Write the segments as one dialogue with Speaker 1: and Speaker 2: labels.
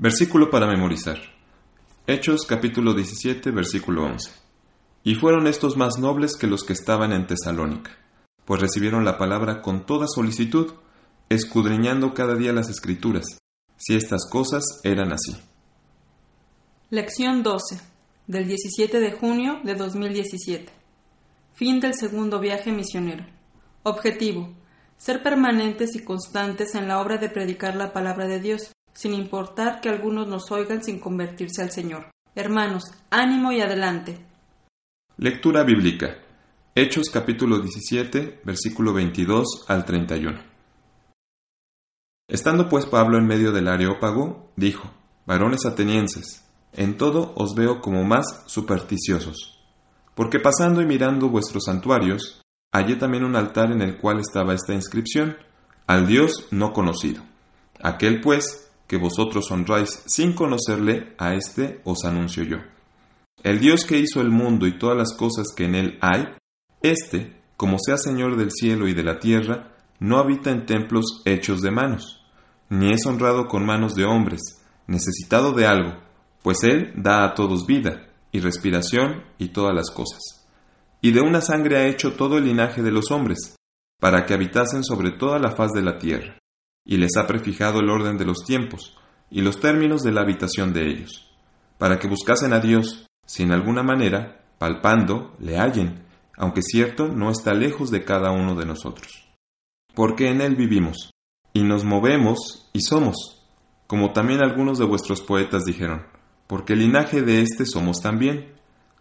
Speaker 1: Versículo para memorizar. Hechos capítulo 17, versículo 11. Y fueron estos más nobles que los que estaban en Tesalónica, pues recibieron la palabra con toda solicitud, escudriñando cada día las escrituras, si estas cosas eran así.
Speaker 2: Lección 12, del 17 de junio de 2017. Fin del segundo viaje misionero. Objetivo. Ser permanentes y constantes en la obra de predicar la palabra de Dios, sin importar que algunos nos oigan sin convertirse al Señor. Hermanos, ánimo y adelante.
Speaker 1: Lectura bíblica. Hechos capítulo 17, versículo 22 al 31. Estando pues Pablo en medio del Areópago, dijo, Varones atenienses, en todo os veo como más supersticiosos. Porque pasando y mirando vuestros santuarios, hallé también un altar en el cual estaba esta inscripción, al Dios no conocido. Aquel pues, que vosotros honráis sin conocerle, a éste os anuncio yo. El Dios que hizo el mundo y todas las cosas que en él hay, éste, como sea Señor del cielo y de la tierra, no habita en templos hechos de manos, ni es honrado con manos de hombres, necesitado de algo, pues Él da a todos vida, y respiración, y todas las cosas. Y de una sangre ha hecho todo el linaje de los hombres, para que habitasen sobre toda la faz de la tierra, y les ha prefijado el orden de los tiempos, y los términos de la habitación de ellos, para que buscasen a Dios, si en alguna manera, palpando, le hallen, aunque cierto no está lejos de cada uno de nosotros. Porque en él vivimos, y nos movemos y somos, como también algunos de vuestros poetas dijeron, porque linaje de éste somos también.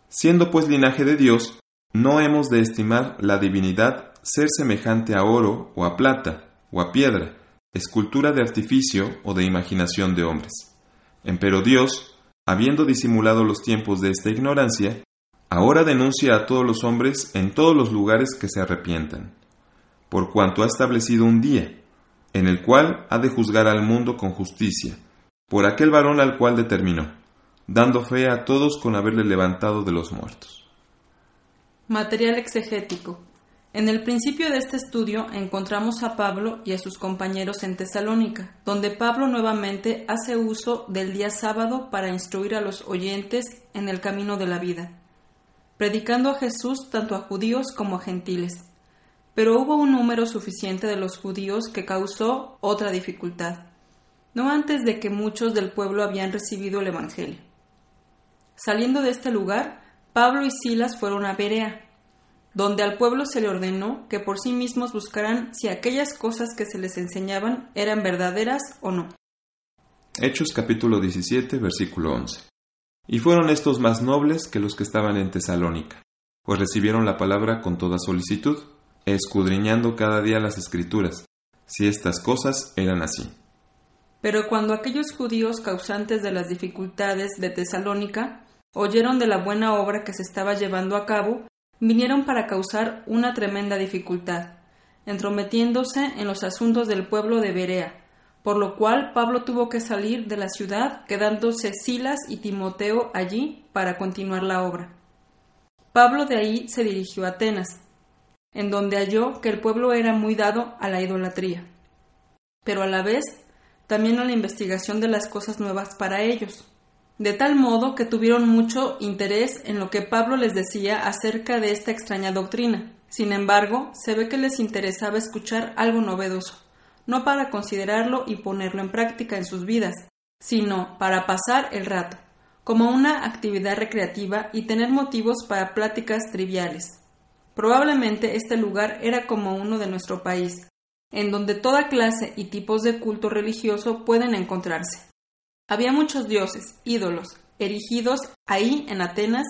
Speaker 1: Siendo pues linaje de Dios, no hemos de estimar la divinidad ser semejante a oro o a plata o a piedra, escultura de artificio o de imaginación de hombres. Empero Dios, habiendo disimulado los tiempos de esta ignorancia, ahora denuncia a todos los hombres en todos los lugares que se arrepientan, por cuanto ha establecido un día, en el cual ha de juzgar al mundo con justicia, por aquel varón al cual determinó, dando fe a todos con haberle levantado de los muertos.
Speaker 2: Material exegético. En el principio de este estudio encontramos a Pablo y a sus compañeros en Tesalónica, donde Pablo nuevamente hace uso del día sábado para instruir a los oyentes en el camino de la vida, predicando a Jesús tanto a judíos como a gentiles. Pero hubo un número suficiente de los judíos que causó otra dificultad, no antes de que muchos del pueblo habían recibido el Evangelio. Saliendo de este lugar, Pablo y Silas fueron a Berea, donde al pueblo se le ordenó que por sí mismos buscaran si aquellas cosas que se les enseñaban eran verdaderas o no.
Speaker 1: Hechos capítulo 17, versículo 11. Y fueron estos más nobles que los que estaban en Tesalónica, pues recibieron la palabra con toda solicitud, escudriñando cada día las escrituras, si estas cosas eran así.
Speaker 2: Pero cuando aquellos judíos causantes de las dificultades de Tesalónica oyeron de la buena obra que se estaba llevando a cabo, vinieron para causar una tremenda dificultad, entrometiéndose en los asuntos del pueblo de Berea, por lo cual Pablo tuvo que salir de la ciudad, quedándose Silas y Timoteo allí para continuar la obra. Pablo de ahí se dirigió a Atenas, en donde halló que el pueblo era muy dado a la idolatría, pero a la vez también a la investigación de las cosas nuevas para ellos de tal modo que tuvieron mucho interés en lo que Pablo les decía acerca de esta extraña doctrina. Sin embargo, se ve que les interesaba escuchar algo novedoso, no para considerarlo y ponerlo en práctica en sus vidas, sino para pasar el rato, como una actividad recreativa y tener motivos para pláticas triviales. Probablemente este lugar era como uno de nuestro país, en donde toda clase y tipos de culto religioso pueden encontrarse. Había muchos dioses, ídolos, erigidos ahí en Atenas,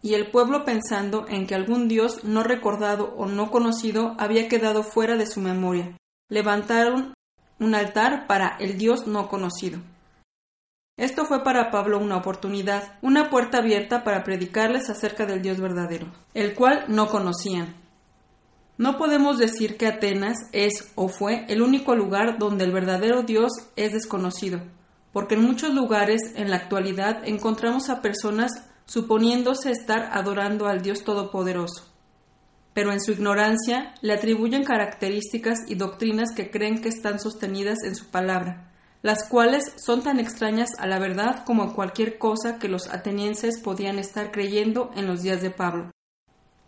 Speaker 2: y el pueblo pensando en que algún dios no recordado o no conocido había quedado fuera de su memoria, levantaron un altar para el dios no conocido. Esto fue para Pablo una oportunidad, una puerta abierta para predicarles acerca del Dios verdadero, el cual no conocían. No podemos decir que Atenas es o fue el único lugar donde el verdadero Dios es desconocido, porque en muchos lugares en la actualidad encontramos a personas suponiéndose estar adorando al Dios Todopoderoso, pero en su ignorancia le atribuyen características y doctrinas que creen que están sostenidas en su palabra, las cuales son tan extrañas a la verdad como cualquier cosa que los atenienses podían estar creyendo en los días de Pablo.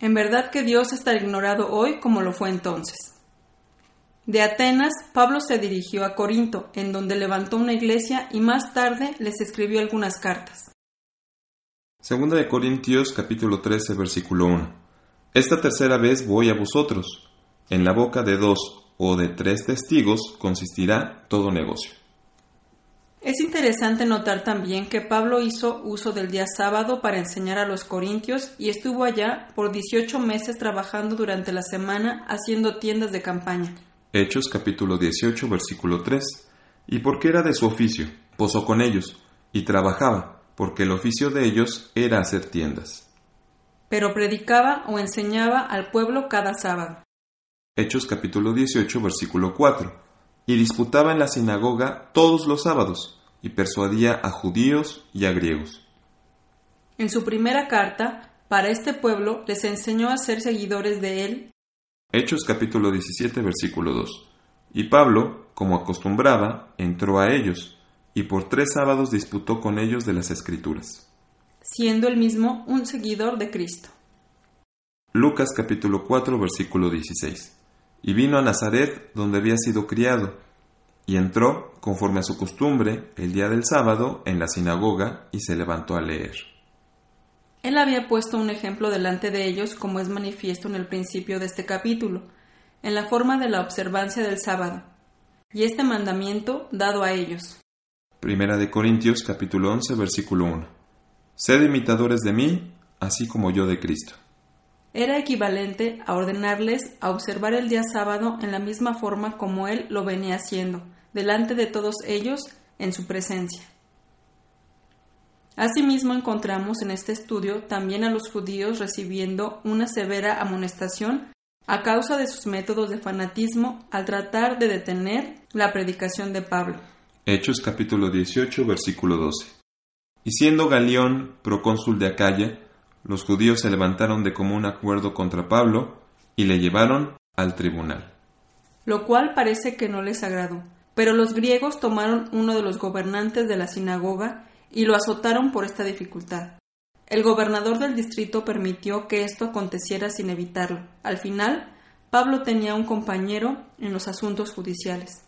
Speaker 2: En verdad que Dios está ignorado hoy como lo fue entonces. De Atenas, Pablo se dirigió a Corinto, en donde levantó una iglesia y más tarde les escribió algunas cartas.
Speaker 1: Segunda de Corintios capítulo 13 versículo 1. Esta tercera vez voy a vosotros. En la boca de dos o de tres testigos consistirá todo negocio.
Speaker 2: Es interesante notar también que Pablo hizo uso del día sábado para enseñar a los corintios y estuvo allá por 18 meses trabajando durante la semana haciendo tiendas de campaña.
Speaker 1: Hechos capítulo 18 versículo 3. Y porque era de su oficio, posó con ellos, y trabajaba, porque el oficio de ellos era hacer tiendas.
Speaker 2: Pero predicaba o enseñaba al pueblo cada sábado.
Speaker 1: Hechos capítulo 18 versículo 4 y disputaba en la sinagoga todos los sábados, y persuadía a judíos y a griegos.
Speaker 2: En su primera carta, para este pueblo, les enseñó a ser seguidores de él.
Speaker 1: Hechos capítulo 17, versículo 2. Y Pablo, como acostumbraba, entró a ellos, y por tres sábados disputó con ellos de las Escrituras.
Speaker 2: Siendo él mismo un seguidor de Cristo.
Speaker 1: Lucas capítulo 4, versículo 16 y vino a Nazaret donde había sido criado, y entró, conforme a su costumbre, el día del sábado en la sinagoga y se levantó a leer.
Speaker 2: Él había puesto un ejemplo delante de ellos, como es manifiesto en el principio de este capítulo, en la forma de la observancia del sábado, y este mandamiento dado a ellos.
Speaker 1: Primera de Corintios capítulo 11 versículo 1. Sed imitadores de mí, así como yo de Cristo
Speaker 2: era equivalente a ordenarles a observar el día sábado en la misma forma como él lo venía haciendo, delante de todos ellos, en su presencia. Asimismo encontramos en este estudio también a los judíos recibiendo una severa amonestación a causa de sus métodos de fanatismo al tratar de detener la predicación de Pablo.
Speaker 1: Hechos capítulo 18 versículo 12. Y siendo Galión procónsul de Acaya, los judíos se levantaron de común acuerdo contra Pablo y le llevaron al tribunal.
Speaker 2: Lo cual parece que no les agradó. Pero los griegos tomaron uno de los gobernantes de la sinagoga y lo azotaron por esta dificultad. El gobernador del distrito permitió que esto aconteciera sin evitarlo. Al final, Pablo tenía un compañero en los asuntos judiciales.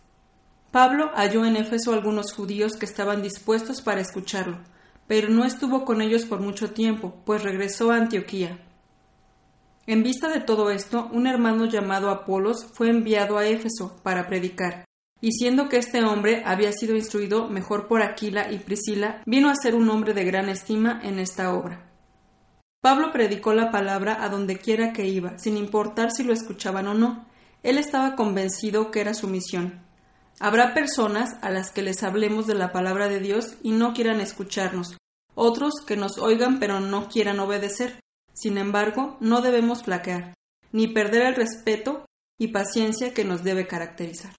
Speaker 2: Pablo halló en Éfeso algunos judíos que estaban dispuestos para escucharlo, pero no estuvo con ellos por mucho tiempo, pues regresó a Antioquía. En vista de todo esto, un hermano llamado Apolos fue enviado a Éfeso para predicar, y siendo que este hombre había sido instruido mejor por Aquila y Priscila, vino a ser un hombre de gran estima en esta obra. Pablo predicó la palabra a donde quiera que iba, sin importar si lo escuchaban o no. Él estaba convencido que era su misión, Habrá personas a las que les hablemos de la palabra de Dios y no quieran escucharnos, otros que nos oigan pero no quieran obedecer. Sin embargo, no debemos flaquear, ni perder el respeto y paciencia que nos debe caracterizar.